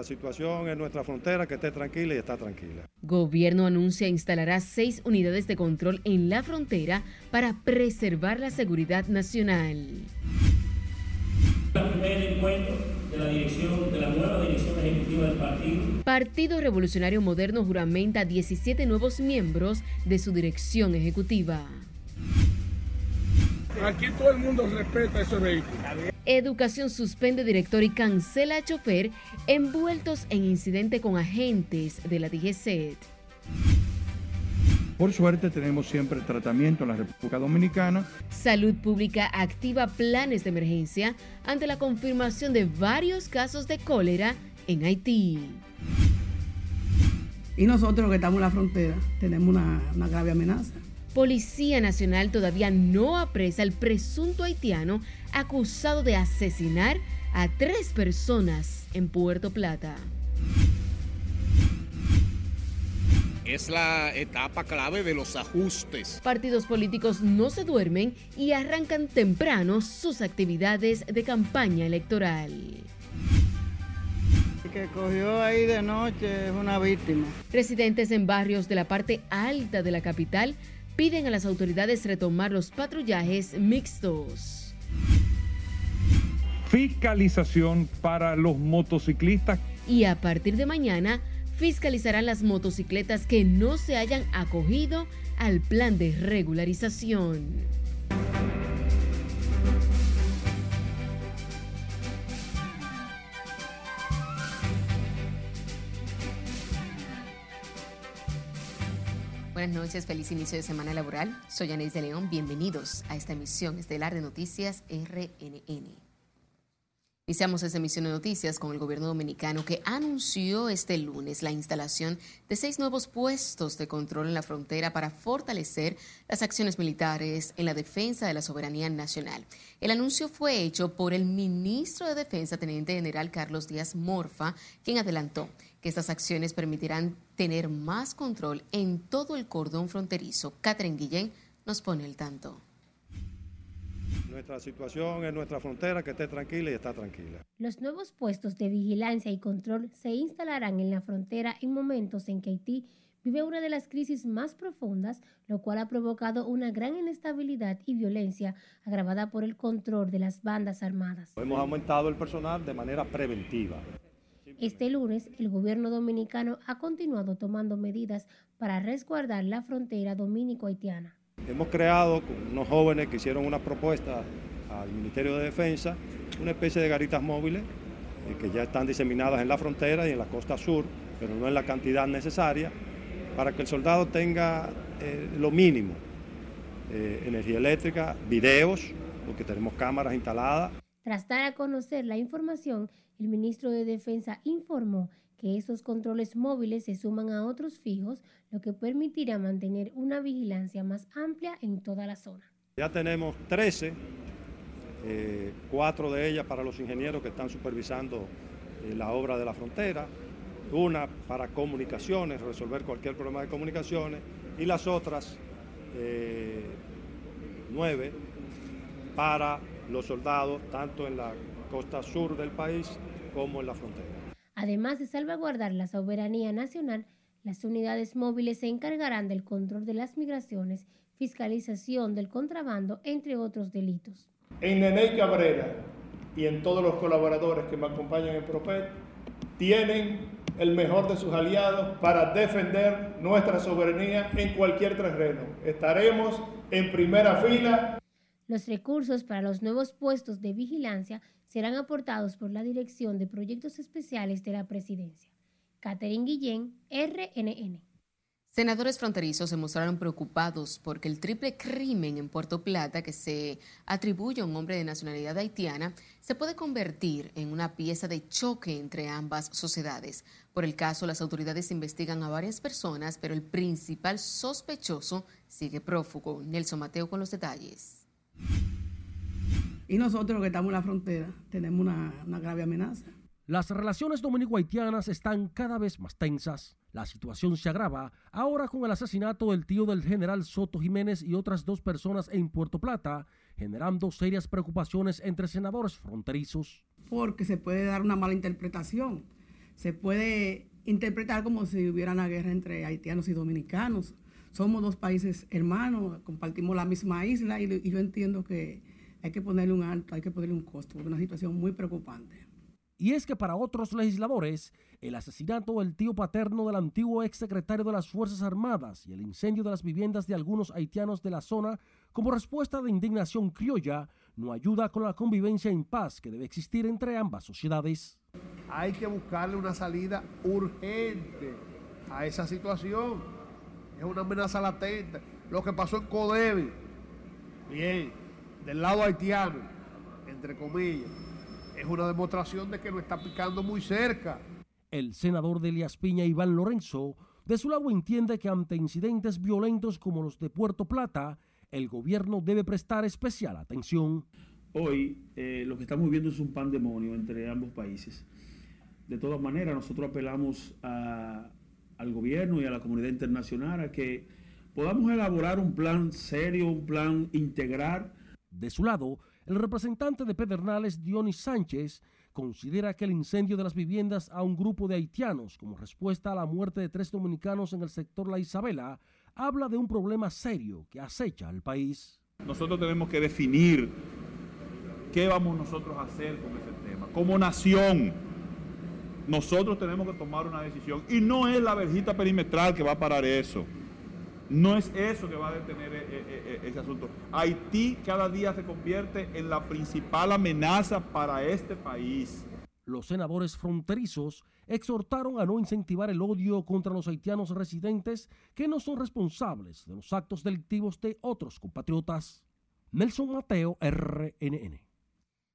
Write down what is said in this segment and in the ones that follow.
La situación en nuestra frontera que esté tranquila y está tranquila. Gobierno anuncia instalará seis unidades de control en la frontera para preservar la seguridad nacional. El primer encuentro de la dirección, de la nueva dirección ejecutiva del partido. Partido Revolucionario Moderno juramenta 17 nuevos miembros de su dirección ejecutiva. Aquí todo el mundo respeta ese vehículo. Educación suspende director y cancela a chofer envueltos en incidente con agentes de la DGCET. Por suerte tenemos siempre tratamiento en la República Dominicana. Salud Pública activa planes de emergencia ante la confirmación de varios casos de cólera en Haití. Y nosotros que estamos en la frontera tenemos una, una grave amenaza. Policía Nacional todavía no apresa al presunto haitiano acusado de asesinar a tres personas en Puerto Plata. Es la etapa clave de los ajustes. Partidos políticos no se duermen y arrancan temprano sus actividades de campaña electoral. El que cogió ahí de noche es una víctima. Residentes en barrios de la parte alta de la capital piden a las autoridades retomar los patrullajes mixtos. Fiscalización para los motociclistas. Y a partir de mañana, fiscalizarán las motocicletas que no se hayan acogido al plan de regularización. Buenas noches, feliz inicio de semana laboral. Soy Anés de León, bienvenidos a esta emisión estelar de Noticias RNN. Iniciamos esta emisión de noticias con el gobierno dominicano que anunció este lunes la instalación de seis nuevos puestos de control en la frontera para fortalecer las acciones militares en la defensa de la soberanía nacional. El anuncio fue hecho por el ministro de Defensa, Teniente General Carlos Díaz Morfa, quien adelantó que estas acciones permitirán tener más control en todo el cordón fronterizo. Catherine Guillén nos pone el tanto. Nuestra situación en nuestra frontera que esté tranquila y está tranquila. Los nuevos puestos de vigilancia y control se instalarán en la frontera en momentos en que Haití vive una de las crisis más profundas, lo cual ha provocado una gran inestabilidad y violencia agravada por el control de las bandas armadas. Hemos aumentado el personal de manera preventiva. Este lunes, el gobierno dominicano ha continuado tomando medidas para resguardar la frontera dominico-haitiana. Hemos creado con unos jóvenes que hicieron una propuesta al Ministerio de Defensa, una especie de garitas móviles eh, que ya están diseminadas en la frontera y en la costa sur, pero no en la cantidad necesaria, para que el soldado tenga eh, lo mínimo, eh, energía eléctrica, videos, porque tenemos cámaras instaladas. Tras dar a conocer la información, el ministro de Defensa informó que esos controles móviles se suman a otros fijos, lo que permitirá mantener una vigilancia más amplia en toda la zona. Ya tenemos 13, eh, cuatro de ellas para los ingenieros que están supervisando eh, la obra de la frontera, una para comunicaciones, resolver cualquier problema de comunicaciones, y las otras eh, nueve para los soldados, tanto en la costa sur del país como en la frontera. Además de salvaguardar la soberanía nacional, las unidades móviles se encargarán del control de las migraciones, fiscalización del contrabando, entre otros delitos. En Neney Cabrera y en todos los colaboradores que me acompañan en Propet, tienen el mejor de sus aliados para defender nuestra soberanía en cualquier terreno. Estaremos en primera fila. Los recursos para los nuevos puestos de vigilancia serán aportados por la Dirección de Proyectos Especiales de la Presidencia. Catherine Guillén, RNN. Senadores fronterizos se mostraron preocupados porque el triple crimen en Puerto Plata que se atribuye a un hombre de nacionalidad haitiana se puede convertir en una pieza de choque entre ambas sociedades. Por el caso, las autoridades investigan a varias personas, pero el principal sospechoso sigue prófugo. Nelson Mateo con los detalles. Y nosotros que estamos en la frontera tenemos una, una grave amenaza. Las relaciones dominico-haitianas están cada vez más tensas. La situación se agrava ahora con el asesinato del tío del general Soto Jiménez y otras dos personas en Puerto Plata, generando serias preocupaciones entre senadores fronterizos. Porque se puede dar una mala interpretación. se puede interpretar como si hubiera una guerra entre haitianos y dominicanos. Somos dos países hermanos, compartimos la misma isla y, yo entiendo que hay que ponerle un alto, hay que ponerle un costo, porque es una situación muy preocupante. Y es que para otros legisladores, el asesinato del tío paterno del antiguo exsecretario de las Fuerzas Armadas y el incendio de las viviendas de algunos haitianos de la zona, como respuesta de indignación criolla, no ayuda con la convivencia en paz que debe existir entre ambas sociedades. Hay que buscarle una salida urgente a esa situación. Es una amenaza latente. Lo que pasó en Codevi, bien, del lado haitiano, entre comillas, es una demostración de que nos está picando muy cerca. El senador de Elías Piña, Iván Lorenzo, de su lado entiende que ante incidentes violentos como los de Puerto Plata, el gobierno debe prestar especial atención. Hoy eh, lo que estamos viendo es un pandemonio entre ambos países. De todas maneras, nosotros apelamos al gobierno y a la comunidad internacional a que podamos elaborar un plan serio, un plan integral. De su lado, el representante de Pedernales, Dionis Sánchez, considera que el incendio de las viviendas a un grupo de haitianos como respuesta a la muerte de tres dominicanos en el sector La Isabela habla de un problema serio que acecha al país. Nosotros tenemos que definir qué vamos nosotros a hacer con ese tema. Como nación, nosotros tenemos que tomar una decisión y no es la verjita perimetral que va a parar eso. No es eso que va a detener eh, eh, eh, ese asunto. Haití cada día se convierte en la principal amenaza para este país. Los senadores fronterizos exhortaron a no incentivar el odio contra los haitianos residentes que no son responsables de los actos delictivos de otros compatriotas. Nelson Mateo, RNN.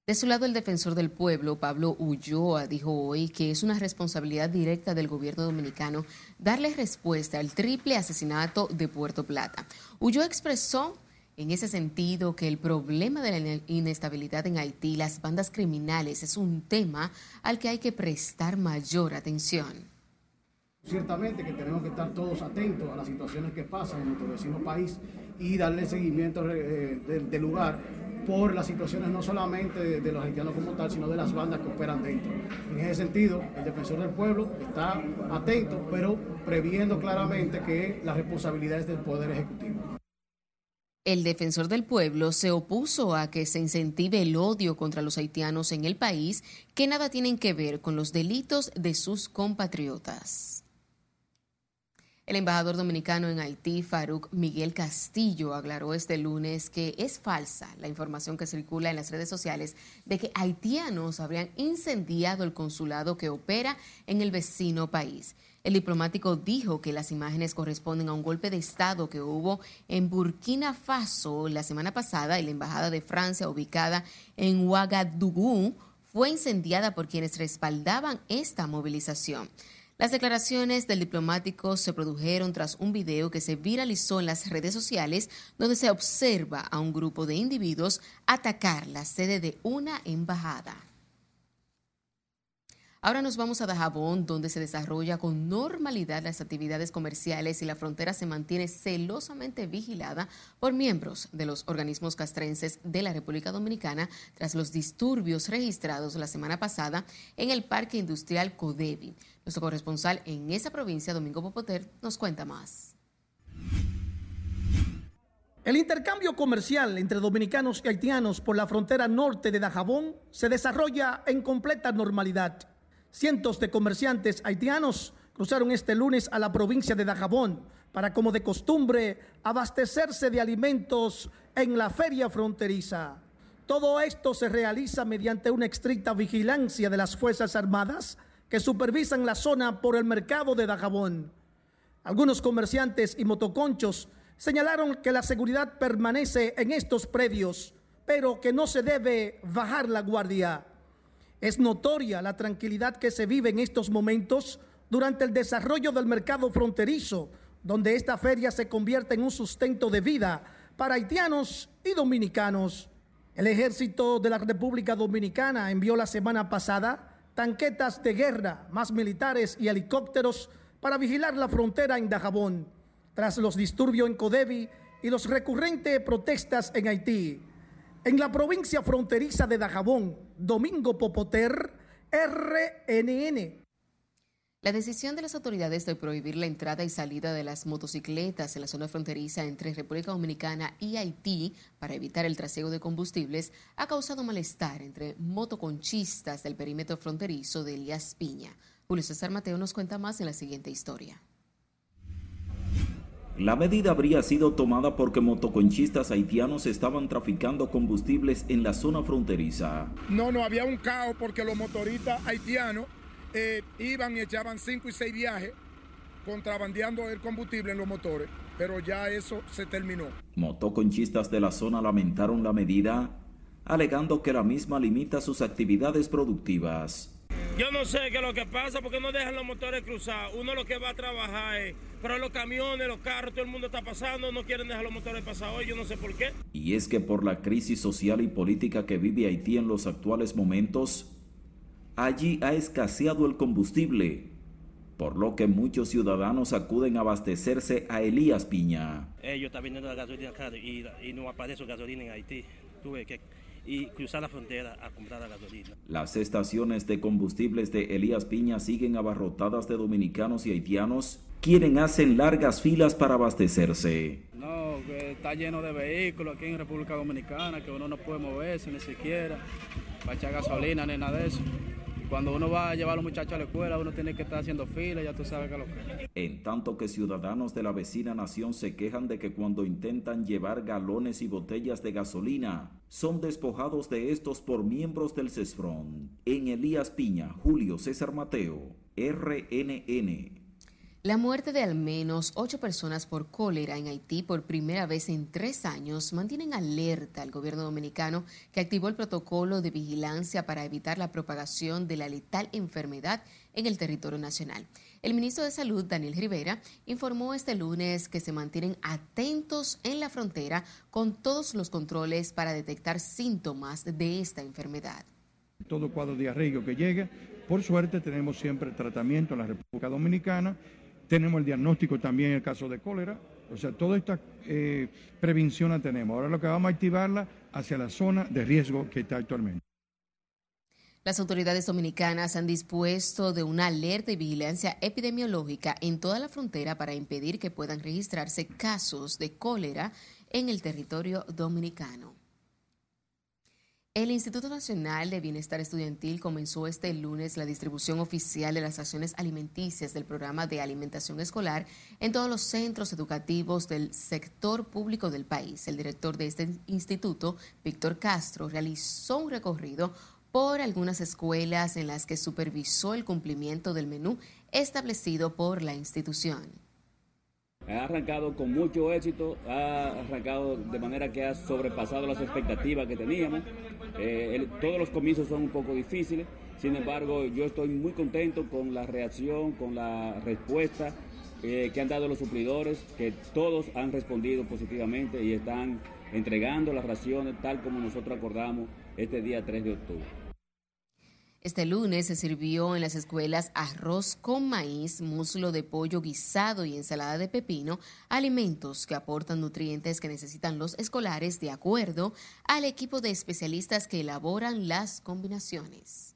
De su lado, el defensor del pueblo, Pablo Ulloa, dijo hoy que es una responsabilidad directa del gobierno dominicano darle respuesta al triple asesinato de Puerto Plata. Ulloa expresó en ese sentido que el problema de la inestabilidad en Haití, las bandas criminales, es un tema al que hay que prestar mayor atención. Ciertamente que tenemos que estar todos atentos a las situaciones que pasan en nuestro vecino país y darle seguimiento eh, del lugar por las situaciones no solamente de, los haitianos como tal, sino de las bandas que operan dentro. En ese sentido, el defensor del pueblo está atento, pero previendo claramente que la responsabilidad es del Poder Ejecutivo. El defensor del pueblo se opuso a que se incentive el odio contra los haitianos en el país, que nada tienen que ver con los delitos de sus compatriotas. El embajador dominicano en Haití, Farouk Miguel Castillo, aclaró este lunes que es falsa la información que circula en las redes sociales de que haitianos habrían incendiado el consulado que opera en el vecino país. El diplomático dijo que las imágenes corresponden a un golpe de Estado que hubo en Burkina Faso la semana pasada y la embajada de Francia ubicada en Ouagadougou fue incendiada por quienes respaldaban esta movilización. Las declaraciones del diplomático se produjeron tras un video que se viralizó en las redes sociales donde se observa a un grupo de individuos atacar la sede de una embajada. Ahora nos vamos a Dajabón, donde se desarrolla con normalidad las actividades comerciales y la frontera se mantiene celosamente vigilada por miembros de los organismos castrenses de la República Dominicana tras los disturbios registrados la semana pasada en el Parque Industrial Codevi. Nuestro corresponsal en esa provincia, Domingo Popoter, nos cuenta más. El intercambio comercial entre dominicanos y haitianos por la frontera norte de Dajabón se desarrolla en completa normalidad. Cientos de comerciantes haitianos cruzaron este lunes a la provincia de Dajabón para, como de costumbre, abastecerse de alimentos en la feria fronteriza. Todo esto se realiza mediante una estricta vigilancia de las Fuerzas Armadas que supervisan la zona por el mercado de Dajabón. Algunos comerciantes y motoconchos señalaron que la seguridad permanece en estos predios, pero que no se debe bajar la guardia. Es notoria la tranquilidad que se vive en estos momentos durante el desarrollo del mercado fronterizo, donde esta feria se convierte en un sustento de vida para haitianos y dominicanos. El ejército de la República Dominicana envió la semana pasada tanquetas de guerra, más militares y helicópteros para vigilar la frontera en Dajabón, tras los disturbios en Codevi y los recurrentes protestas en Haití. En la provincia fronteriza de Dajabón, Domingo Popoter, RNN. La decisión de las autoridades de prohibir la entrada y salida de las motocicletas en la zona fronteriza entre República Dominicana y Haití para evitar el trasiego de combustibles ha causado malestar entre motoconchistas del perímetro fronterizo de Elías Piña. Julio César Mateo nos cuenta más en la siguiente historia. La medida habría sido tomada porque motoconchistas haitianos estaban traficando combustibles en la zona fronteriza. No, no, había un caos porque los motoristas haitianos eh, iban y echaban cinco y seis viajes contrabandeando el combustible en los motores, pero ya eso se terminó. Motoconchistas de la zona lamentaron la medida, alegando que la misma limita sus actividades productivas. Yo no sé qué es lo que pasa porque no dejan los motores cruzar. Uno lo que va a trabajar es, pero los camiones, los carros, todo el mundo está pasando, no quieren dejar los motores pasar hoy, yo no sé por qué. Y es que por la crisis social y política que vive Haití en los actuales momentos, allí ha escaseado el combustible, por lo que muchos ciudadanos acuden a abastecerse a Elías Piña. Ellos están vendiendo la gasolina cara y, y no aparece gasolina en Haití. Tuve que y cruzar la frontera a comprar la gasolina. Las estaciones de combustibles de Elías Piña siguen abarrotadas de dominicanos y haitianos, quienes hacen largas filas para abastecerse. No, está lleno de vehículos aquí en República Dominicana, que uno no puede moverse ni siquiera para echar gasolina ni nada de eso. Cuando uno va a llevar a los muchachos a la escuela, uno tiene que estar haciendo fila, ya tú sabes que lo que En tanto que ciudadanos de la vecina nación se quejan de que cuando intentan llevar galones y botellas de gasolina, son despojados de estos por miembros del CESFRON. En Elías Piña, Julio César Mateo, RNN. La muerte de al menos ocho personas por cólera en Haití por primera vez en tres años mantienen alerta al gobierno dominicano que activó el protocolo de vigilancia para evitar la propagación de la letal enfermedad en el territorio nacional. El ministro de Salud, Daniel Rivera, informó este lunes que se mantienen atentos en la frontera con todos los controles para detectar síntomas de esta enfermedad. Todo cuadro diarreico que llegue, por suerte tenemos siempre tratamiento en la República Dominicana tenemos el diagnóstico también en el caso de cólera. O sea, toda esta eh, prevención la tenemos. Ahora lo que vamos a activarla hacia la zona de riesgo que está actualmente. Las autoridades dominicanas han dispuesto de una alerta y vigilancia epidemiológica en toda la frontera para impedir que puedan registrarse casos de cólera en el territorio dominicano. El Instituto Nacional de Bienestar Estudiantil comenzó este lunes la distribución oficial de las acciones alimenticias del programa de alimentación escolar en todos los centros educativos del sector público del país. El director de este instituto, Víctor Castro, realizó un recorrido por algunas escuelas en las que supervisó el cumplimiento del menú establecido por la institución. Ha arrancado con mucho éxito, ha arrancado de manera que ha sobrepasado las expectativas que teníamos. Eh, todos los comienzos son un poco difíciles, sin embargo yo estoy muy contento con la reacción, con la respuesta eh, que han dado los suplidores, que todos han respondido positivamente y están entregando las raciones tal como nosotros acordamos este día 3 de octubre. Este lunes se sirvió en las escuelas arroz con maíz, muslo de pollo guisado y ensalada de pepino, alimentos que aportan nutrientes que necesitan los escolares de acuerdo al equipo de especialistas que elaboran las combinaciones.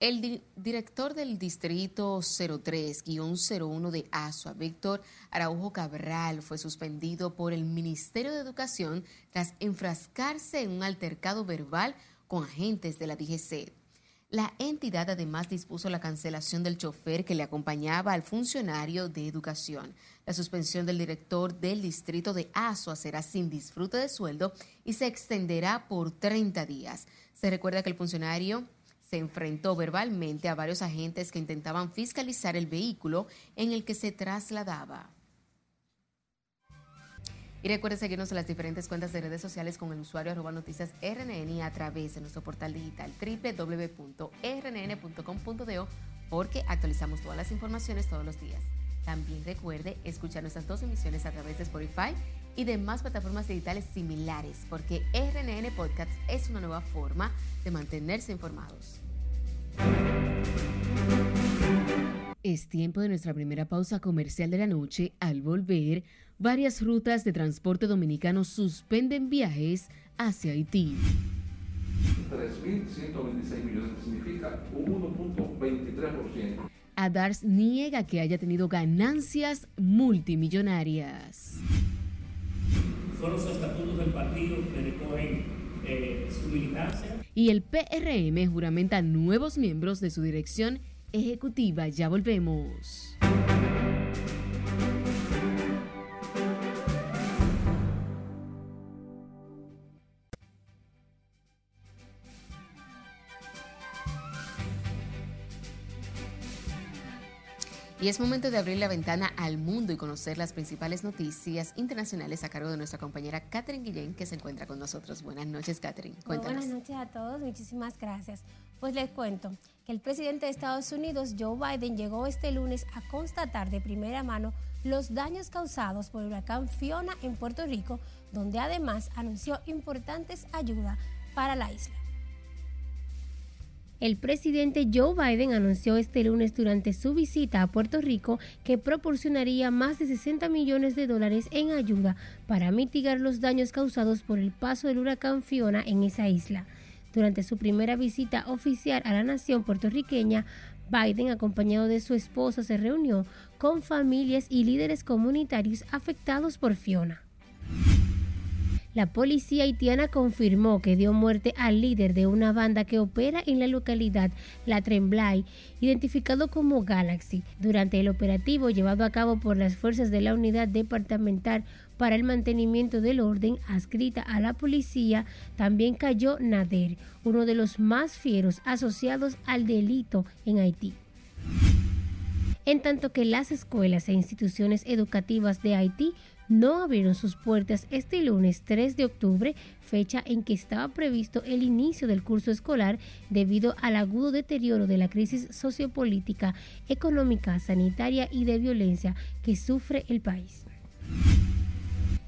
El director del Distrito 03-01 de ASUA, Víctor Araujo Cabral, fue suspendido por el Ministerio de Educación tras enfrascarse en un altercado verbal con agentes de la DGC. La entidad además dispuso la cancelación del chofer que le acompañaba al funcionario de educación. La suspensión del director del distrito de Asua será sin disfrute de sueldo y se extenderá por 30 días. Se recuerda que el funcionario se enfrentó verbalmente a varios agentes que intentaban fiscalizar el vehículo en el que se trasladaba. Y recuerde seguirnos en las diferentes cuentas de redes sociales con el usuario arroba noticias RNN a través de nuestro portal digital www.rnn.com.do porque actualizamos todas las informaciones todos los días. También recuerde escuchar nuestras dos emisiones a través de Spotify y demás plataformas digitales similares porque RNN Podcast es una nueva forma de mantenerse informados. Es tiempo de nuestra primera pausa comercial de la noche. Al volver, varias rutas de transporte dominicano suspenden viajes hacia Haití. 3.126 millones significa un 1.23%. Adars niega que haya tenido ganancias multimillonarias. Son los estatutos del partido que recogen eh, su militancia. Y el PRM juramenta nuevos miembros de su dirección ejecutiva. Ya volvemos. Y es momento de abrir la ventana al mundo y conocer las principales noticias internacionales a cargo de nuestra compañera Catherine Guillén, que se encuentra con nosotros. Buenas noches, Catherine. Cuéntanos. buenas noches a todos, muchísimas gracias. Pues les cuento que el presidente de Estados Unidos, Joe Biden, llegó este lunes a constatar de primera mano los daños causados por el huracán Fiona en Puerto Rico, donde además anunció importantes ayudas para la isla. El presidente Joe Biden anunció este lunes durante su visita a Puerto Rico que proporcionaría más de 60 millones de dólares en ayuda para mitigar los daños causados por el paso del huracán Fiona en esa isla. Durante su primera visita oficial a la nación puertorriqueña, Biden, acompañado de su esposa, se reunió con familias y líderes comunitarios afectados por Fiona. La policía haitiana confirmó que dio muerte al líder de una banda que opera en la localidad La Tremblay, identificado como Galaxy. Durante el operativo llevado a cabo por las fuerzas de la Unidad Departamental para el Mantenimiento del Orden, adscrita a la policía, también cayó Nader, uno de los más fieros asociados al delito en Haití en tanto que las escuelas e instituciones educativas de Haití no abrieron sus puertas este lunes 3 de octubre, fecha en que estaba previsto el inicio del curso escolar debido al agudo deterioro de la crisis sociopolítica, económica, sanitaria y de violencia que sufre el país.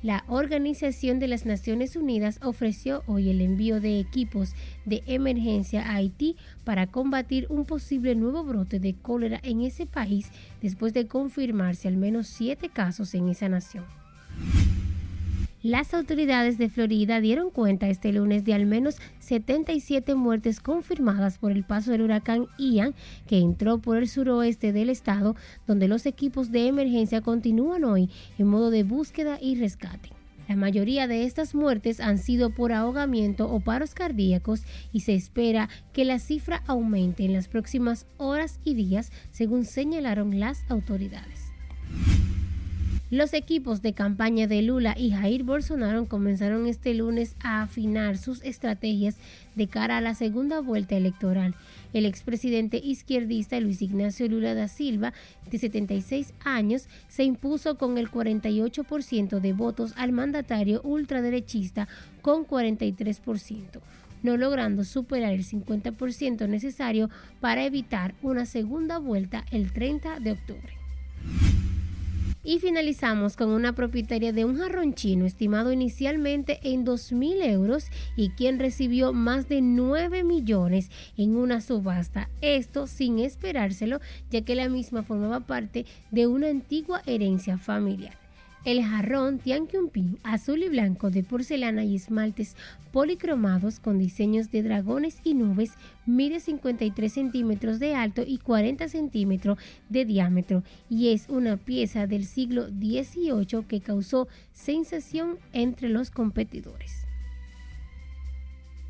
La Organización de las Naciones Unidas ofreció hoy el envío de equipos de emergencia a Haití para combatir un posible nuevo brote de cólera en ese país después de confirmarse al menos siete casos en esa nación. Las autoridades de Florida dieron cuenta este lunes de al menos 77 muertes confirmadas por el paso del huracán Ian, que entró por el suroeste del estado, donde los equipos de emergencia continúan hoy en modo de búsqueda y rescate. La mayoría de estas muertes han sido por ahogamiento o paros cardíacos y se espera que la cifra aumente en las próximas horas y días, según señalaron las autoridades. Los equipos de campaña de Lula y Jair Bolsonaro comenzaron este lunes a afinar sus estrategias de cara a la segunda vuelta electoral. El expresidente izquierdista Luis Ignacio Lula da Silva, de 76 años, se impuso con el 48% de votos al mandatario ultraderechista con 43% no logrando superar el 50% necesario para evitar una segunda vuelta el 30 de octubre. Y finalizamos con una propietaria de un jarrón chino estimado inicialmente en 2 mil euros y quien recibió más de 9 millones en una subasta. Esto sin esperárselo, ya que la misma formaba parte de una antigua herencia familiar. El jarrón Tianqiongping azul y blanco de porcelana y esmaltes policromados con diseños de dragones y nubes mide 53 centímetros de alto y 40 centímetros de diámetro y es una pieza del siglo XVIII que causó sensación entre los competidores.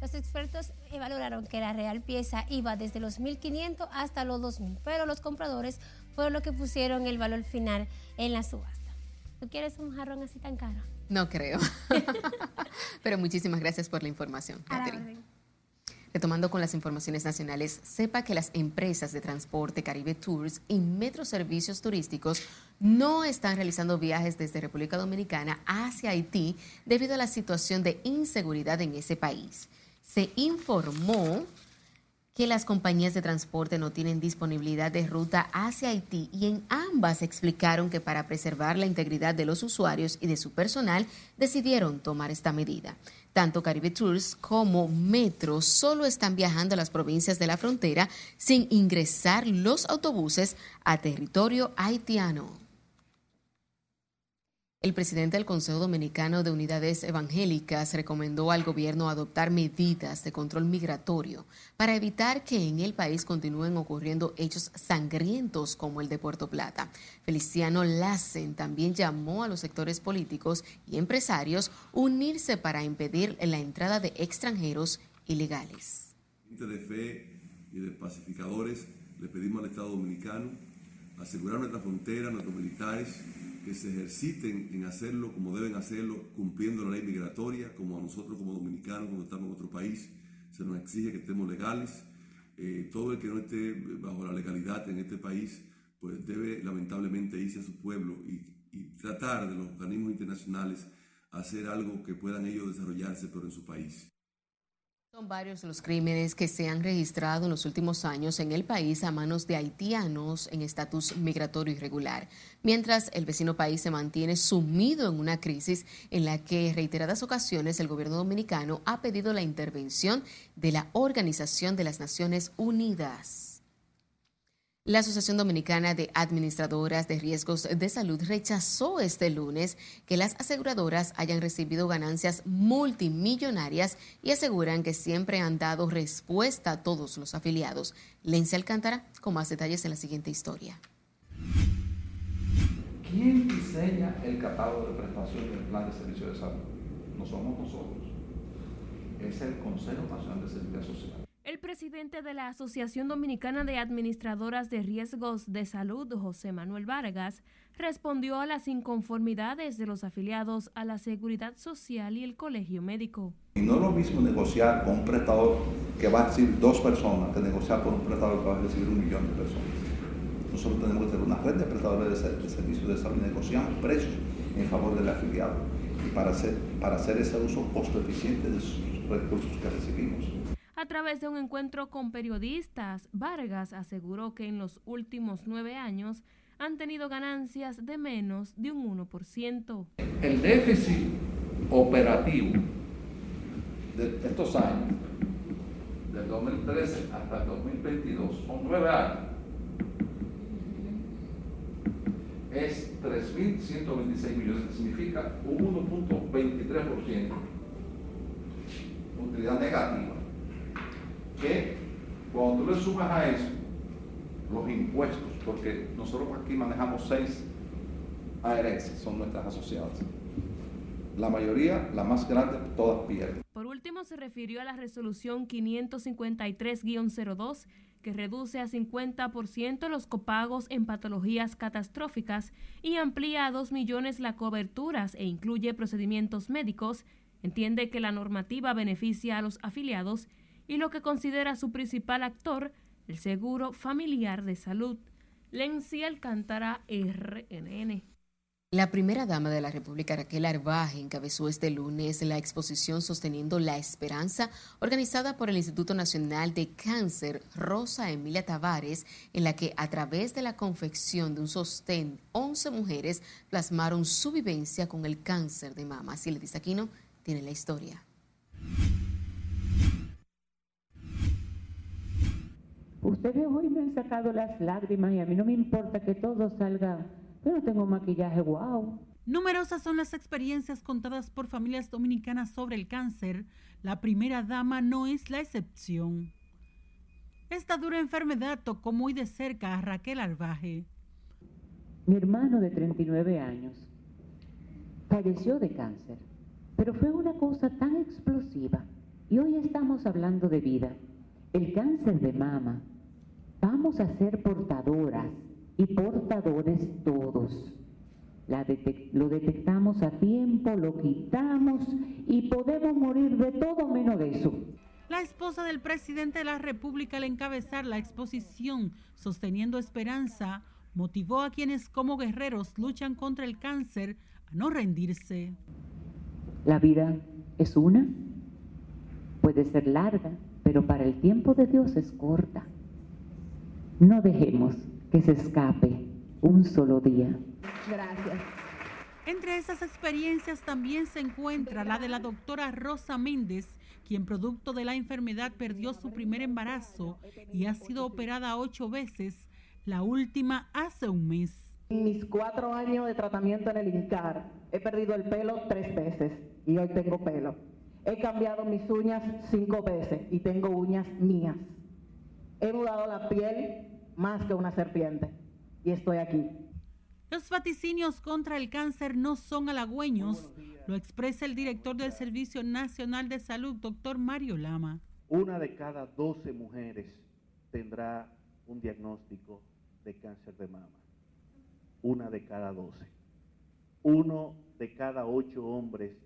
Los expertos valoraron que la real pieza iba desde los 1.500 hasta los 2.000, pero los compradores fueron los que pusieron el valor final en la subasta. ¿Tú quieres un jarrón así tan caro? No creo. Pero muchísimas gracias por la información, Catherine. Retomando con las informaciones nacionales, sepa que las empresas de transporte Caribe Tours y Metro Servicios Turísticos no están realizando viajes desde República Dominicana hacia Haití debido a la situación de inseguridad en ese país. Se informó que las compañías de transporte no tienen disponibilidad de ruta hacia Haití y en ambas explicaron que para preservar la integridad de los usuarios y de su personal decidieron tomar esta medida. Tanto Caribe Tours como Metro solo están viajando a las provincias de la frontera sin ingresar los autobuses a territorio haitiano. El presidente del Consejo Dominicano de Unidades Evangélicas recomendó al gobierno adoptar medidas de control migratorio para evitar que en el país continúen ocurriendo hechos sangrientos como el de Puerto Plata. Feliciano Lassen también llamó a los sectores políticos y empresarios unirse para impedir la entrada de extranjeros ilegales. De fe y de pacificadores le pedimos al Estado Dominicano asegurar nuestra frontera, nuestros militares que se ejerciten en hacerlo como deben hacerlo, cumpliendo la ley migratoria, como a nosotros como dominicanos cuando estamos en otro país, se nos exige que estemos legales. Eh, todo el que no esté bajo la legalidad en este país, pues debe lamentablemente irse a su pueblo y, y tratar de los organismos internacionales hacer algo que puedan ellos desarrollarse, pero en su país. Son varios los crímenes que se han registrado en los últimos años en el país a manos de haitianos en estatus migratorio irregular, mientras el vecino país se mantiene sumido en una crisis en la que reiteradas ocasiones el gobierno dominicano ha pedido la intervención de la Organización de las Naciones Unidas. La Asociación Dominicana de Administradoras de Riesgos de Salud rechazó este lunes que las aseguradoras hayan recibido ganancias multimillonarias y aseguran que siempre han dado respuesta a todos los afiliados. Lense Alcántara con más detalles en la siguiente historia. ¿Quién diseña el catálogo de prestación del plan de servicio de salud? No somos nosotros. Es el Consejo Nacional de Seguridad Social. El presidente de la Asociación Dominicana de Administradoras de Riesgos de Salud, José Manuel Vargas, respondió a las inconformidades de los afiliados a la Seguridad Social y el Colegio Médico. Y no es lo mismo negociar con un prestador que va a recibir dos personas que negociar con un prestador que va a recibir un millón de personas. Nosotros tenemos que tener una red de prestadores de, servicios de salud y negociamos precios en favor del afiliado y para hacer, para hacer ese uso costo eficiente de sus recursos que recibimos. A través de un encuentro con periodistas, Vargas aseguró que en los últimos nueve años han tenido ganancias de menos de un 1%. El déficit operativo de estos años, del 2013 hasta el 2022, son nueve años, es 3.126 millones, que significa un 1.23%, utilidad negativa que cuando tú le sumas a eso los impuestos, porque nosotros aquí manejamos seis ARS, son nuestras asociadas. La mayoría, la más grande, todas pierden. Por último, se refirió a la resolución 553-02 que reduce a 50% los copagos en patologías catastróficas y amplía a 2 millones las coberturas e incluye procedimientos médicos. Entiende que la normativa beneficia a los afiliados y lo que considera su principal actor, el Seguro Familiar de Salud. Lenzi Alcántara, RNN. La primera dama de la República, Raquel Arbaje, encabezó este lunes la exposición Sosteniendo la Esperanza, organizada por el Instituto Nacional de Cáncer Rosa Emilia Tavares, en la que a través de la confección de un sostén, 11 mujeres plasmaron su vivencia con el cáncer de mama. Silvia Aquino tiene la historia. Ustedes hoy me han sacado las lágrimas y a mí no me importa que todo salga. Yo no tengo maquillaje, wow. Numerosas son las experiencias contadas por familias dominicanas sobre el cáncer. La primera dama no es la excepción. Esta dura enfermedad tocó muy de cerca a Raquel Albaje. Mi hermano de 39 años falleció de cáncer, pero fue una cosa tan explosiva. Y hoy estamos hablando de vida. El cáncer de mama Vamos a ser portadoras y portadores todos. lo detectamos a tiempo, lo quitamos y podemos morir de todo menos de eso. La esposa del presidente de la República al encabezar la exposición Sosteniendo Esperanza motivó a quienes como guerreros luchan contra el cáncer a no rendirse. La vida es una, puede ser larga, pero para el tiempo de Dios es corta. No dejemos que se escape un solo día. Gracias. Entre esas experiencias también se encuentra la de la doctora Rosa Méndez, quien producto de la enfermedad perdió su primer embarazo y ha sido operada ocho veces, la última hace un mes. En mis cuatro años de tratamiento en el INCAR, he perdido el pelo tres veces y hoy tengo pelo. He cambiado mis uñas cinco veces y tengo uñas mías. He mudado la piel más que una serpiente y estoy aquí. Los vaticinios contra el cáncer no son halagüeños, lo expresa el director del Servicio Nacional de Salud, doctor Mario Lama. Una de cada 12 mujeres tendrá un diagnóstico de cáncer de mama. Una de cada 12. Uno de cada ocho hombres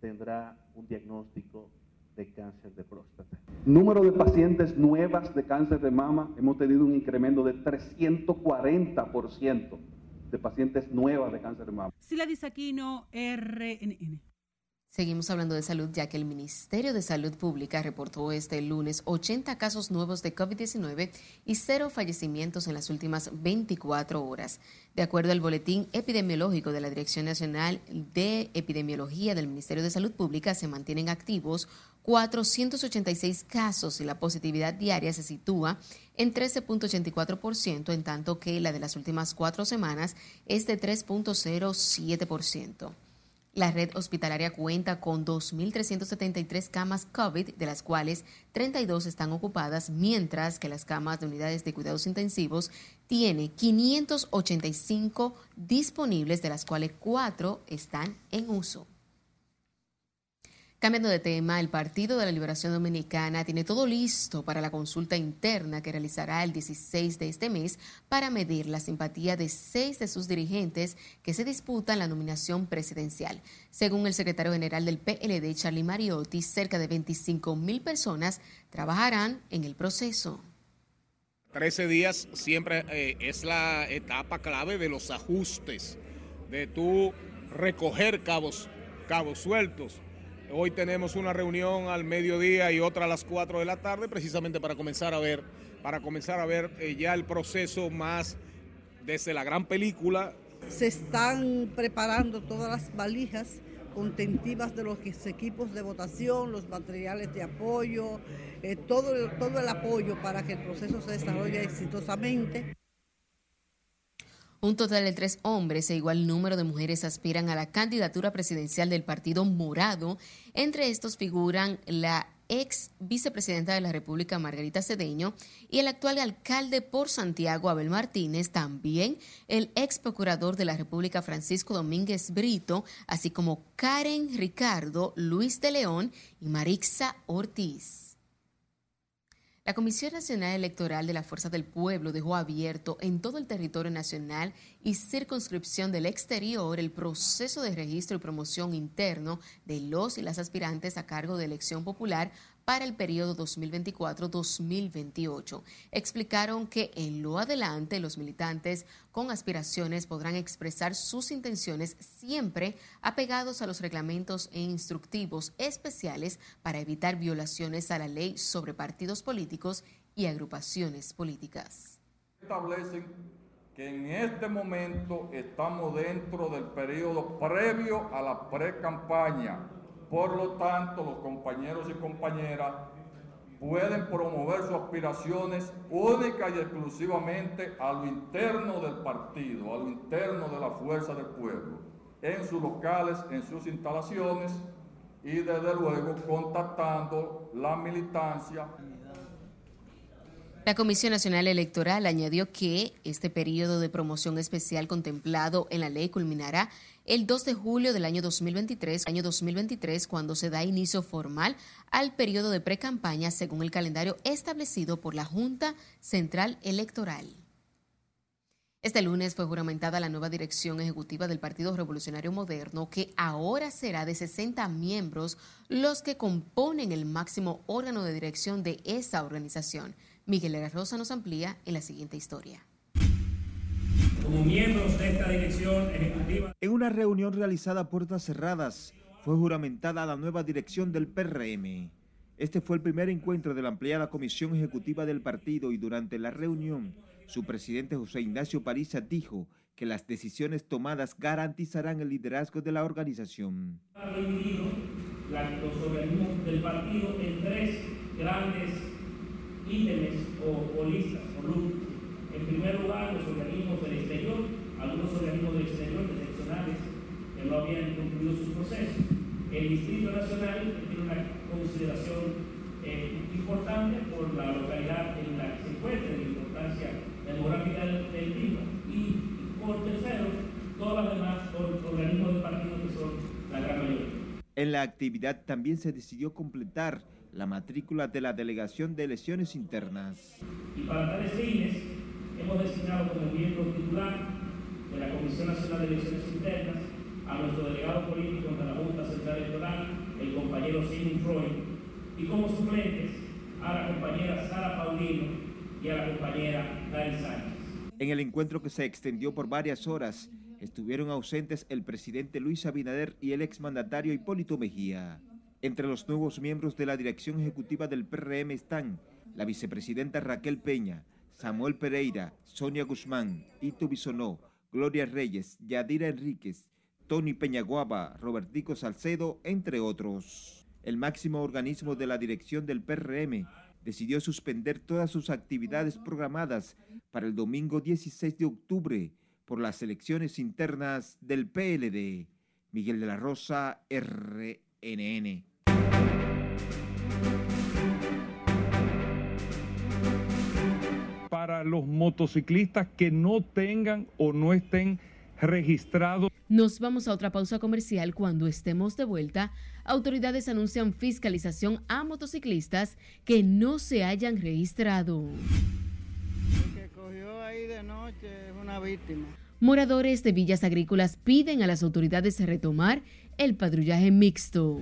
tendrá un diagnóstico de cáncer de próstata. Número de pacientes nuevas de cáncer de mama, hemos tenido un incremento de 340% de pacientes nuevas de cáncer de mama. Sila Disaquino, RNN. Seguimos hablando de salud ya que el Ministerio de Salud Pública reportó este lunes 80 casos nuevos de COVID-19 y cero fallecimientos en las últimas 24 horas. De acuerdo al boletín epidemiológico de la Dirección Nacional de Epidemiología del Ministerio de Salud Pública, se mantienen activos 486 casos y la positividad diaria se sitúa en 13.84%, en tanto que la de las últimas cuatro semanas es de 3.07%. La red hospitalaria cuenta con 2.373 camas COVID, de las cuales 32 están ocupadas, mientras que las camas de unidades de cuidados intensivos tiene 585 disponibles, de las cuales 4 están en uso. Cambiando de tema, el Partido de la Liberación Dominicana tiene todo listo para la consulta interna que realizará el 16 de este mes para medir la simpatía de seis de sus dirigentes que se disputan la nominación presidencial. Según el secretario general del PLD, Charlie Mariotti, cerca de 25 mil personas trabajarán en el proceso. 13 días siempre eh, es la etapa clave de los ajustes, de tú recoger cabos, cabos sueltos Hoy tenemos una reunión al mediodía y otra a las 4 de la tarde, precisamente para comenzar a ver, para comenzar a ver eh, ya el proceso más desde la gran película. Se están preparando todas las valijas contentivas de los equipos de votación, los materiales de apoyo, eh, todo, todo el apoyo para que el proceso se desarrolle exitosamente. Un total de tres hombres e igual número de mujeres aspiran a la candidatura presidencial del Partido Morado. Entre estos figuran la ex vicepresidenta de la República, Margarita Cedeño, y el actual alcalde por Santiago, Abel Martínez, también el ex procurador de la República, Francisco Domínguez Brito, así como Karen Ricardo, Luis de León y Marixa Ortiz. La Comisión Nacional Electoral de la Fuerza del Pueblo dejó abierto en todo el territorio nacional y circunscripción del exterior el proceso de registro y promoción interno de los y las aspirantes a cargo de elección popular para el periodo 2024-2028. Explicaron que en lo adelante los militantes con aspiraciones podrán expresar sus intenciones siempre apegados a los reglamentos e instructivos especiales para evitar violaciones a la ley sobre partidos políticos y agrupaciones políticas. Establecen que en este momento estamos dentro del periodo previo a la pre-campaña por lo tanto, los compañeros y compañeras pueden promover sus aspiraciones única y exclusivamente a lo interno del partido, a lo interno de la fuerza del pueblo, en sus locales, en sus instalaciones y desde luego contactando la militancia. La Comisión Nacional Electoral añadió que este periodo de promoción especial contemplado en la ley culminará el 2 de julio del año 2023, año 2023, cuando se da inicio formal al periodo de precampaña según el calendario establecido por la Junta Central Electoral. Este lunes fue juramentada la nueva dirección ejecutiva del Partido Revolucionario Moderno, que ahora será de 60 miembros los que componen el máximo órgano de dirección de esa organización. Miguel Herrera Rosa nos amplía en la siguiente historia como miembros de esta dirección ejecutiva. En una reunión realizada a puertas cerradas, fue juramentada la nueva dirección del PRM. Este fue el primer encuentro de la ampliada comisión ejecutiva del partido y durante la reunión, su presidente José Ignacio Parisa dijo que las decisiones tomadas garantizarán el liderazgo de la organización. Los organismos del partido en tres grandes ítems o, o listas o grupos. En primer lugar, los organismos del exterior, algunos organismos del exterior, excepcionales, que no habían concluido sus procesos. El Distrito Nacional tiene una consideración eh, importante por la localidad en la que se encuentra, la importancia demográfica del, del mismo. Y por tercero, todas las demás organismos del partido que son la gran mayoría. En la actividad también se decidió completar la matrícula de la Delegación de Elecciones Internas. Y para tales fines, hemos designado como miembro titular de la Comisión Nacional de Elecciones Internas a nuestro delegado político de la Junta Central Electoral, el compañero Simon Freud, y como suplentes a la compañera Sara Paulino y a la compañera Dani Sánchez. En el encuentro que se extendió por varias horas, estuvieron ausentes el presidente Luis Abinader y el exmandatario Hipólito Mejía. Entre los nuevos miembros de la dirección ejecutiva del PRM están la vicepresidenta Raquel Peña, Samuel Pereira, Sonia Guzmán, Ito Bisonó, Gloria Reyes, Yadira Enríquez, Tony Peñaguaba, Robertico Salcedo, entre otros. El máximo organismo de la dirección del PRM decidió suspender todas sus actividades programadas para el domingo 16 de octubre por las elecciones internas del PLD. Miguel de la Rosa, RNN. Para los motociclistas que no tengan o no estén registrados. Nos vamos a otra pausa comercial. Cuando estemos de vuelta, autoridades anuncian fiscalización a motociclistas que no se hayan registrado. El que cogió ahí de noche es una víctima. Moradores de villas agrícolas piden a las autoridades retomar el patrullaje mixto.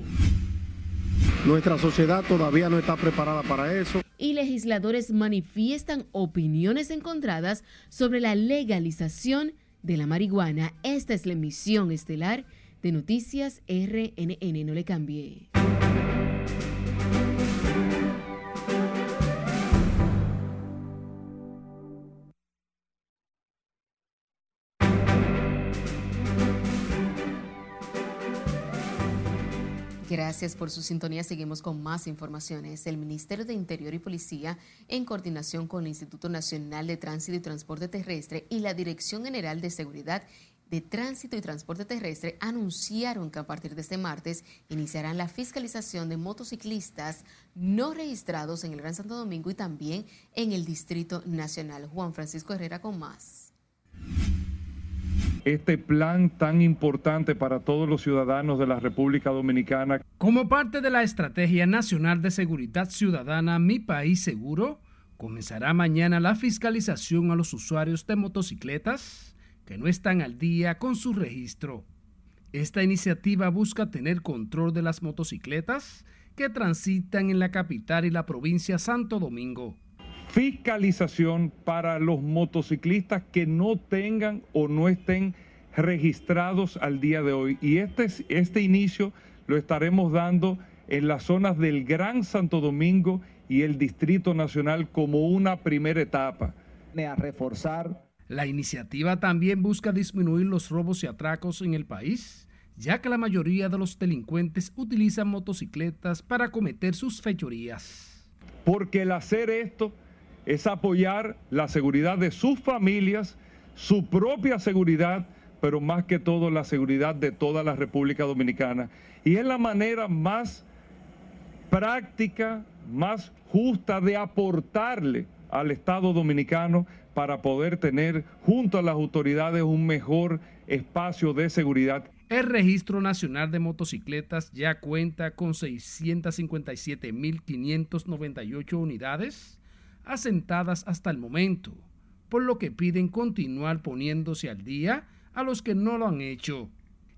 Nuestra sociedad todavía no está preparada para eso. Y legisladores manifiestan opiniones encontradas sobre la legalización de la marihuana. Esta es la emisión estelar de Noticias RNN. No le cambie. Gracias por su sintonía. Seguimos con más informaciones. El Ministerio de Interior y Policía, en coordinación con el Instituto Nacional de Tránsito y Transporte Terrestre y la Dirección General de Seguridad de Tránsito y Transporte Terrestre, anunciaron que a partir de este martes iniciarán la fiscalización de motociclistas no registrados en el Gran Santo Domingo y también en el Distrito Nacional. Juan Francisco Herrera con más este plan tan importante para todos los ciudadanos de la República Dominicana. Como parte de la Estrategia Nacional de Seguridad Ciudadana Mi País Seguro, comenzará mañana la fiscalización a los usuarios de motocicletas que no están al día con su registro. Esta iniciativa busca tener control de las motocicletas que transitan en la capital y la provincia Santo Domingo fiscalización para los motociclistas que no tengan o no estén registrados al día de hoy. Y este, este inicio lo estaremos dando en las zonas del Gran Santo Domingo y el Distrito Nacional como una primera etapa. A reforzar. La iniciativa también busca disminuir los robos y atracos en el país, ya que la mayoría de los delincuentes utilizan motocicletas para cometer sus fechorías. Porque el hacer esto es apoyar la seguridad de sus familias, su propia seguridad, pero más que todo la seguridad de toda la República Dominicana. Y es la manera más práctica, más justa de aportarle al Estado dominicano para poder tener junto a las autoridades un mejor espacio de seguridad. El Registro Nacional de Motocicletas ya cuenta con 657.598 unidades asentadas hasta el momento, por lo que piden continuar poniéndose al día a los que no lo han hecho.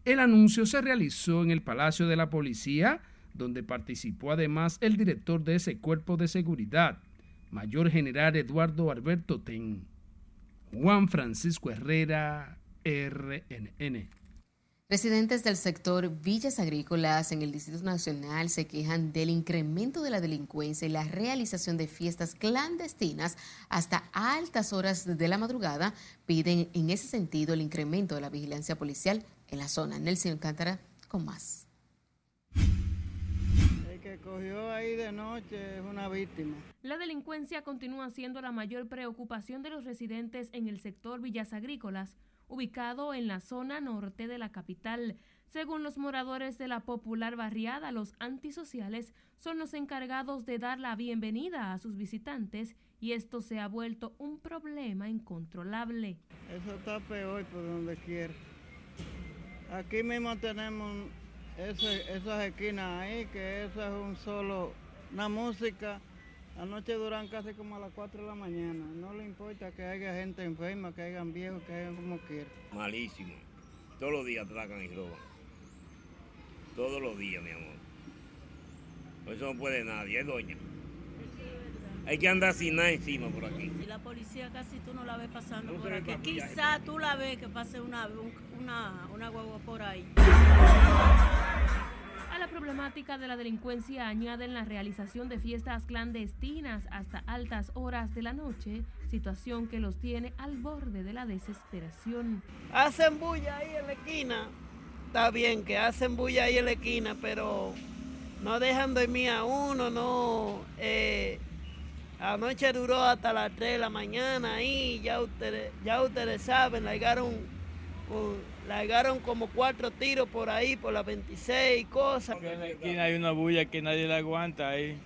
El anuncio se realizó en el Palacio de la Policía, donde participó además el director de ese cuerpo de seguridad, Mayor General Eduardo Alberto Ten. Juan Francisco Herrera, RNN. Residentes del sector Villas Agrícolas en el Distrito Nacional se quejan del incremento de la delincuencia y la realización de fiestas clandestinas hasta altas horas de la madrugada. Piden en ese sentido el incremento de la vigilancia policial en la zona. Nelson Alcántara con más. El que cogió ahí de noche es una víctima. La delincuencia continúa siendo la mayor preocupación de los residentes en el sector Villas Agrícolas ubicado en la zona norte de la capital. Según los moradores de la popular barriada, los antisociales son los encargados de dar la bienvenida a sus visitantes y esto se ha vuelto un problema incontrolable. Eso está peor por donde quiera. Aquí mismo tenemos esas esquinas ahí, que eso es un solo, una música. Anoche duran casi como a las 4 de la mañana. No le importa que haya gente enferma, que hayan viejos, que hayan como quieran. Malísimo. Todos los días atracan y roban. Todos los días, mi amor. Por eso no puede nadie, es doña. Hay que andar sin nada encima por aquí. Y la policía casi tú no la ves pasando por aquí. Quizá tú la ves que pase una, una, una huevo por ahí. La problemática de la delincuencia añaden la realización de fiestas clandestinas hasta altas horas de la noche, situación que los tiene al borde de la desesperación. Hacen bulla ahí en la esquina. Está bien que hacen bulla ahí en la esquina, pero no dejan dormir a uno, no. Eh, Anoche duró hasta las 3 de la mañana y ya ustedes, ya ustedes saben, largaron, largaron como cuatro tiros por ahí, por las 26 cosas. En la esquina hay una bulla que nadie la aguanta ahí.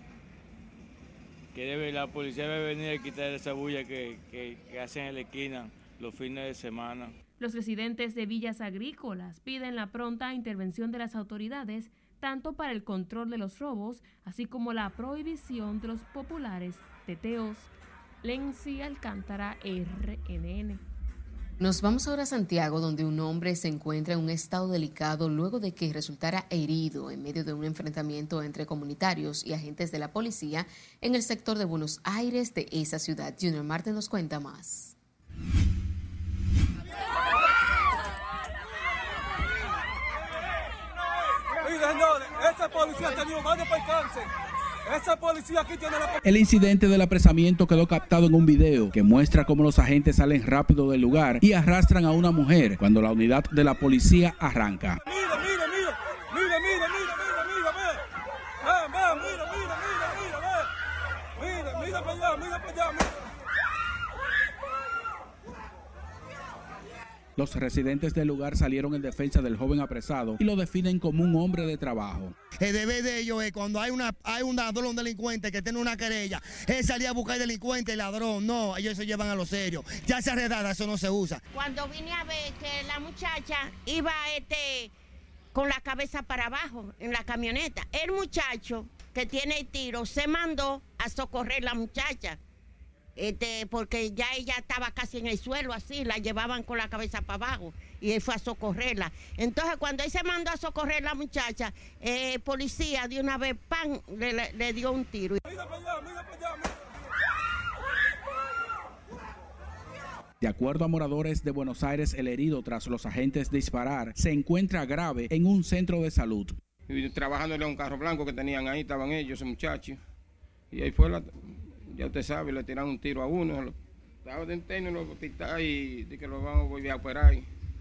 Que debe, la policía debe venir a quitar esa bulla que, que hacen en la esquina los fines de semana. Los residentes de villas agrícolas piden la pronta intervención de las autoridades tanto para el control de los robos, así como la prohibición de los populares teteos. Lenzi Alcántara, RNN. Nos vamos ahora a Santiago, donde un hombre se encuentra en un estado delicado luego de que resultara herido en medio de un enfrentamiento entre comunitarios y agentes de la policía en el sector de Buenos Aires de esa ciudad. Junior Marte nos cuenta más. policía ha tenido policía aquí tiene El incidente del apresamiento quedó captado en un video que muestra cómo los agentes salen rápido del lugar y arrastran a una mujer cuando la unidad de la policía arranca. Mira, Los residentes del lugar salieron en defensa del joven apresado y lo definen como un hombre de trabajo. El deber de ellos es cuando hay, una, hay un ladrón, delincuente que tiene una querella, él salía a buscar delincuente y ladrón. No, ellos se llevan a lo serio. Ya se redada, eso no se usa. Cuando vine a ver que la muchacha iba este, con la cabeza para abajo en la camioneta, el muchacho que tiene el tiro se mandó a socorrer a la muchacha este, porque ya ella estaba casi en el suelo así, la llevaban con la cabeza para abajo y él fue a socorrerla. Entonces cuando él se mandó a socorrer a la muchacha, el eh, policía de una vez, pan, le, dio un tiro. De acuerdo a moradores de Buenos Aires, el herido tras los agentes disparar se encuentra grave en un centro de salud. trabajando en un carro blanco que tenían ahí, estaban ellos, ese muchacho. Y ahí fue la, ya usted sabe, le tiraron un tiro a uno, estaba de interno en el hospital y de que lo vamos a volver a operar.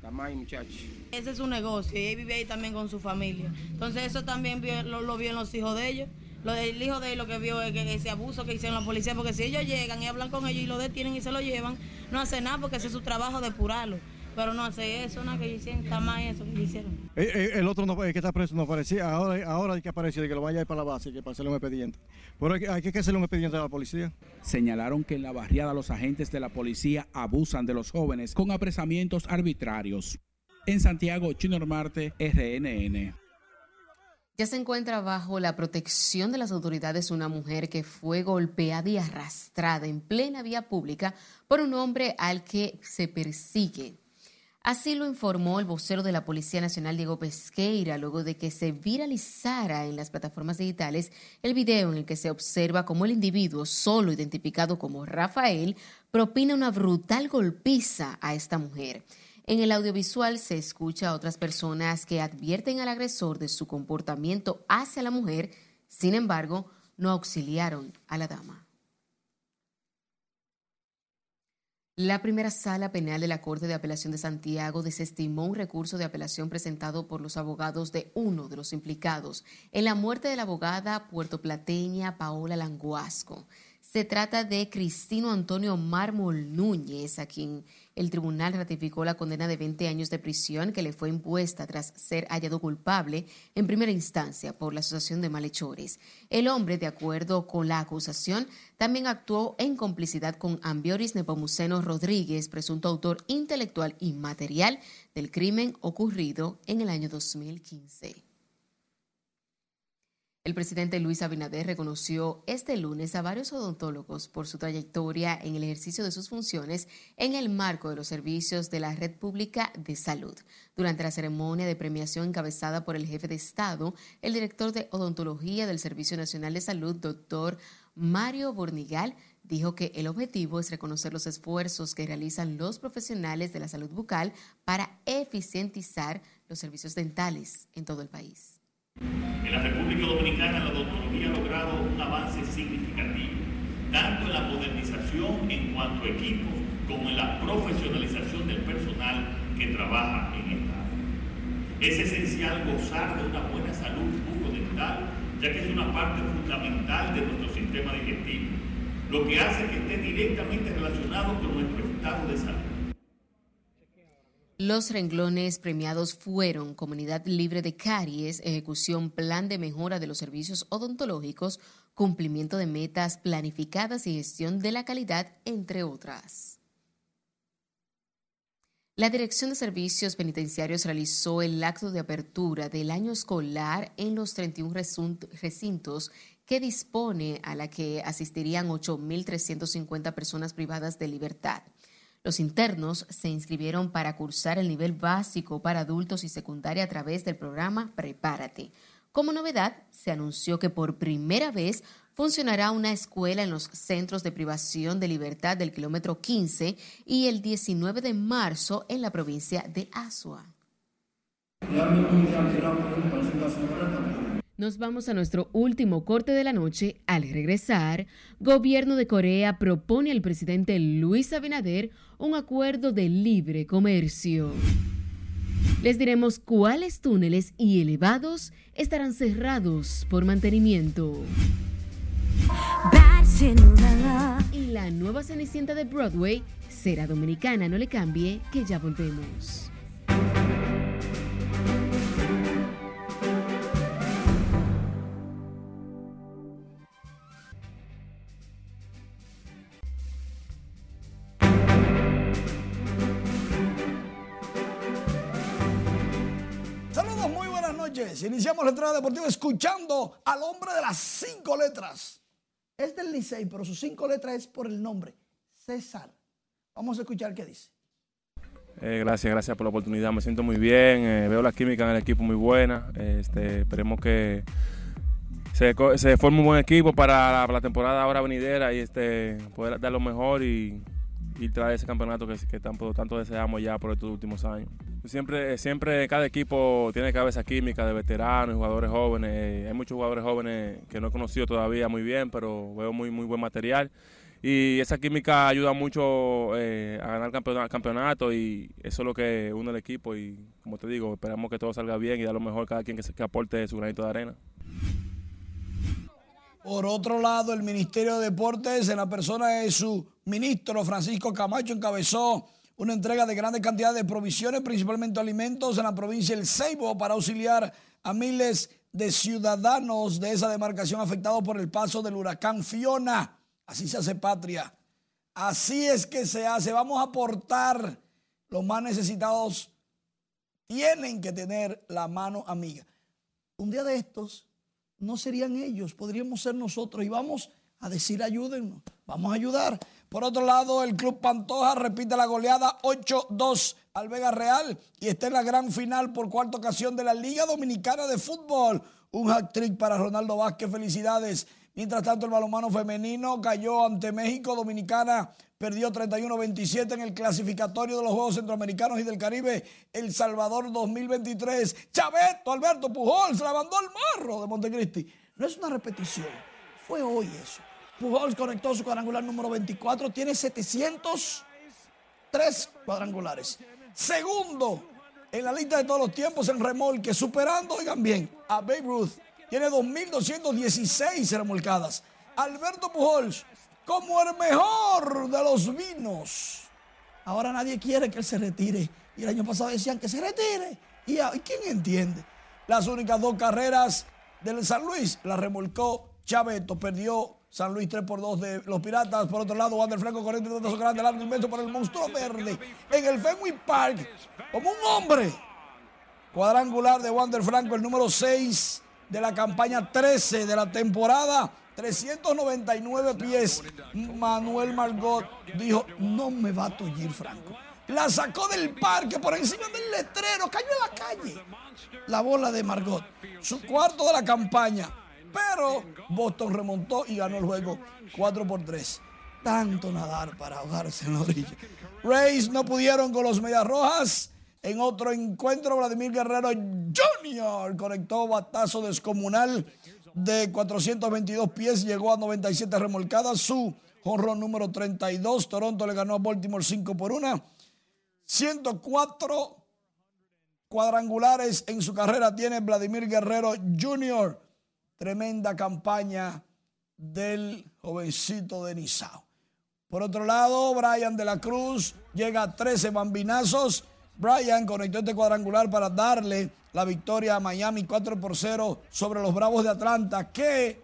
Mal, muchachos. Ese es su negocio y él vive ahí también con su familia. Entonces eso también lo, lo vio en los hijos de ellos. Lo del hijo de él lo que vio es que ese abuso que hicieron la policía, porque si ellos llegan y hablan con ellos y lo detienen y se lo llevan, no hace nada porque ese es su trabajo de depurarlo. Pero no hace eso, nada que hicieron, está mal eso que hicieron. El, eh, eh, el otro no, el que está preso no aparecía, ahora, ahora hay que aparecer, que lo vaya a ir para la base, que para hacerle un expediente. Pero hay, hay que hacerle un expediente a la policía. Señalaron que en la barriada los agentes de la policía abusan de los jóvenes con apresamientos arbitrarios. En Santiago, Chino Marte, RNN. Ya se encuentra bajo la protección de las autoridades una mujer que fue golpeada y arrastrada en plena vía pública por un hombre al que se persigue. Así lo informó el vocero de la Policía Nacional, Diego Pesqueira, luego de que se viralizara en las plataformas digitales el video en el que se observa cómo el individuo, solo identificado como Rafael, propina una brutal golpiza a esta mujer. En el audiovisual se escucha a otras personas que advierten al agresor de su comportamiento hacia la mujer, sin embargo, no auxiliaron a la dama. La primera sala penal de la Corte de Apelación de Santiago desestimó un recurso de apelación presentado por los abogados de uno de los implicados en la muerte de la abogada puertoplateña Paola Languasco. Se trata de Cristino Antonio Mármol Núñez, a quien el tribunal ratificó la condena de 20 años de prisión que le fue impuesta tras ser hallado culpable en primera instancia por la Asociación de Malhechores. El hombre, de acuerdo con la acusación, también actuó en complicidad con Ambioris Nepomuceno Rodríguez, presunto autor intelectual y material del crimen ocurrido en el año 2015. El presidente Luis Abinader reconoció este lunes a varios odontólogos por su trayectoria en el ejercicio de sus funciones en el marco de los servicios de la Red Pública de Salud. Durante la ceremonia de premiación encabezada por el jefe de Estado, el director de odontología del Servicio Nacional de Salud, doctor Mario Bornigal, dijo que el objetivo es reconocer los esfuerzos que realizan los profesionales de la salud bucal para eficientizar los servicios dentales en todo el país. En la República Dominicana la odontología ha logrado un avance significativo, tanto en la modernización en cuanto a equipos como en la profesionalización del personal que trabaja en esta área. Es esencial gozar de una buena salud bucodental, ya que es una parte fundamental de nuestro sistema digestivo, lo que hace que esté directamente relacionado con nuestro estado de salud. Los renglones premiados fueron Comunidad Libre de Caries, Ejecución Plan de Mejora de los Servicios Odontológicos, Cumplimiento de Metas Planificadas y Gestión de la Calidad, entre otras. La Dirección de Servicios Penitenciarios realizó el acto de apertura del año escolar en los 31 recintos que dispone a la que asistirían 8.350 personas privadas de libertad. Los internos se inscribieron para cursar el nivel básico para adultos y secundaria a través del programa Prepárate. Como novedad, se anunció que por primera vez funcionará una escuela en los centros de privación de libertad del kilómetro 15 y el 19 de marzo en la provincia de Asua. Nos vamos a nuestro último corte de la noche. Al regresar, gobierno de Corea propone al presidente Luis Abinader un acuerdo de libre comercio. Les diremos cuáles túneles y elevados estarán cerrados por mantenimiento. Y la nueva Cenicienta de Broadway será dominicana, no le cambie, que ya volvemos. Iniciamos la entrada deportiva escuchando al hombre de las cinco letras. Es del Licey, pero sus cinco letras es por el nombre, César. Vamos a escuchar qué dice. Eh, gracias, gracias por la oportunidad. Me siento muy bien. Eh, veo la química en el equipo muy buena. Este, esperemos que se, forme un buen equipo para la, temporada ahora venidera y este, poder dar lo mejor y, y traer ese campeonato que, que tanto, deseamos ya por estos últimos años. Siempre, siempre cada equipo tiene cabeza química de veteranos, jugadores jóvenes. Hay muchos jugadores jóvenes que no he conocido todavía muy bien, pero veo muy, muy buen material. Y esa química ayuda mucho eh, a ganar campeonato, campeonato y eso es lo que une el equipo. Y como te digo, esperamos que todo salga bien y da lo mejor cada quien que, que aporte su granito de arena. Por otro lado, el Ministerio de Deportes, en la persona de su ministro Francisco Camacho, encabezó una entrega de grandes cantidades de provisiones, principalmente alimentos, en la provincia del Ceibo para auxiliar a miles de ciudadanos de esa demarcación afectados por el paso del huracán Fiona. Así se hace patria. Así es que se hace. Vamos a aportar. Los más necesitados tienen que tener la mano amiga. Un día de estos no serían ellos, podríamos ser nosotros y vamos a decir ayúdennos, vamos a ayudar. Por otro lado, el Club Pantoja repite la goleada 8-2 al Vega Real y está en la gran final por cuarta ocasión de la Liga Dominicana de Fútbol. Un hat trick para Ronaldo Vázquez, felicidades. Mientras tanto, el balonmano femenino cayó ante México. Dominicana perdió 31-27 en el clasificatorio de los Juegos Centroamericanos y del Caribe El Salvador 2023. Chaveto, Alberto Pujol, se la mandó al marro de Montecristi. No es una repetición, fue hoy eso. Pujols conectó su cuadrangular número 24, tiene 703 cuadrangulares. Segundo en la lista de todos los tiempos en remolque, superando, oigan bien, a Babe Ruth. Tiene 2.216 remolcadas. Alberto Pujols como el mejor de los vinos. Ahora nadie quiere que él se retire. Y el año pasado decían que se retire. ¿Y quién entiende? Las únicas dos carreras del San Luis las remolcó Chaveto, perdió San Luis 3 por 2 de los Piratas. Por otro lado, Wander Franco corriendo de grande, largo inmenso para el monstruo verde en el Fenway Park como un hombre. Cuadrangular de Wander Franco, el número 6 de la campaña 13 de la temporada. 399 pies. Manuel Margot dijo, no me va a tullir Franco. La sacó del parque por encima del letrero, cayó en la calle. La bola de Margot. Su cuarto de la campaña. Pero Boston remontó y ganó el juego 4 por 3. Tanto nadar para ahogarse en la orilla. Rays no pudieron con los Medias Rojas. En otro encuentro, Vladimir Guerrero Jr. conectó batazo descomunal de 422 pies, llegó a 97 remolcadas. Su jonrón número 32. Toronto le ganó a Baltimore 5 por 1. 104 cuadrangulares en su carrera tiene Vladimir Guerrero Jr. Tremenda campaña del jovencito de Nizao. Por otro lado, Brian de la Cruz llega a 13 bambinazos. Brian conectó este cuadrangular para darle la victoria a Miami 4 por 0 sobre los Bravos de Atlanta que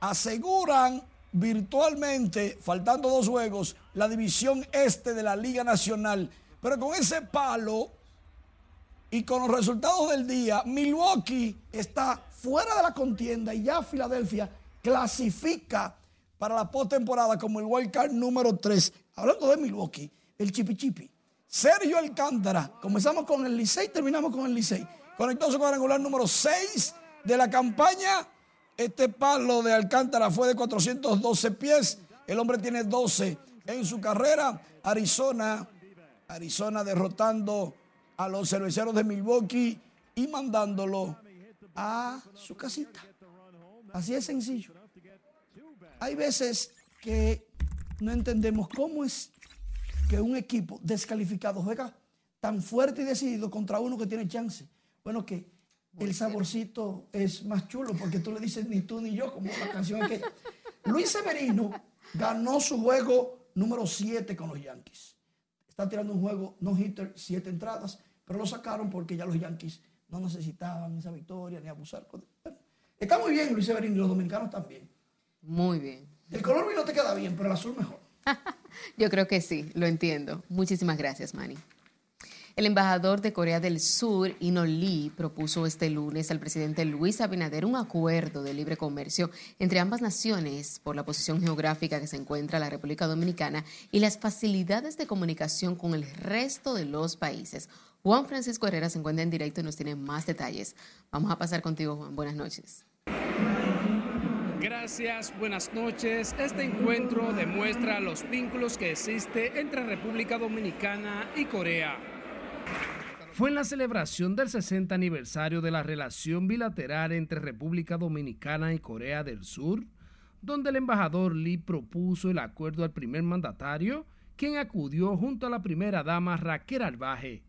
aseguran virtualmente, faltando dos juegos, la división este de la Liga Nacional. Pero con ese palo y con los resultados del día, Milwaukee está fuera de la contienda y ya Filadelfia clasifica para la postemporada como el wild card número 3. Hablando de Milwaukee, el chipi chipi. Sergio Alcántara, comenzamos con el Licey, terminamos con el Licey. Conectó su cuadrangular número 6 de la campaña. Este palo de Alcántara fue de 412 pies. El hombre tiene 12 en su carrera. Arizona, Arizona derrotando a los cerveceros de Milwaukee y mandándolo a su casita. Así es sencillo. Hay veces que no entendemos cómo es que un equipo descalificado juega tan fuerte y decidido contra uno que tiene chance. Bueno, que el saborcito es más chulo porque tú le dices ni tú ni yo, como la canción que Luis Severino ganó su juego número 7 con los Yankees. Está tirando un juego no hitter, siete entradas, pero lo sacaron porque ya los Yankees no necesitaban esa victoria ni abusar. está muy bien Luis Severino y los dominicanos también. Muy bien. El color no te queda bien, pero el azul mejor. Yo creo que sí, lo entiendo. Muchísimas gracias, Manny. El embajador de Corea del Sur, Ino Lee, propuso este lunes al presidente Luis Abinader un acuerdo de libre comercio entre ambas naciones por la posición geográfica que se encuentra la República Dominicana y las facilidades de comunicación con el resto de los países. Juan Francisco Herrera se encuentra en directo y nos tiene más detalles. Vamos a pasar contigo, Juan. Buenas noches. Gracias, buenas noches. Este encuentro demuestra los vínculos que existe entre República Dominicana y Corea. Fue en la celebración del 60 aniversario de la relación bilateral entre República Dominicana y Corea del Sur, donde el embajador Lee propuso el acuerdo al primer mandatario, quien acudió junto a la primera dama Raquel Albaje.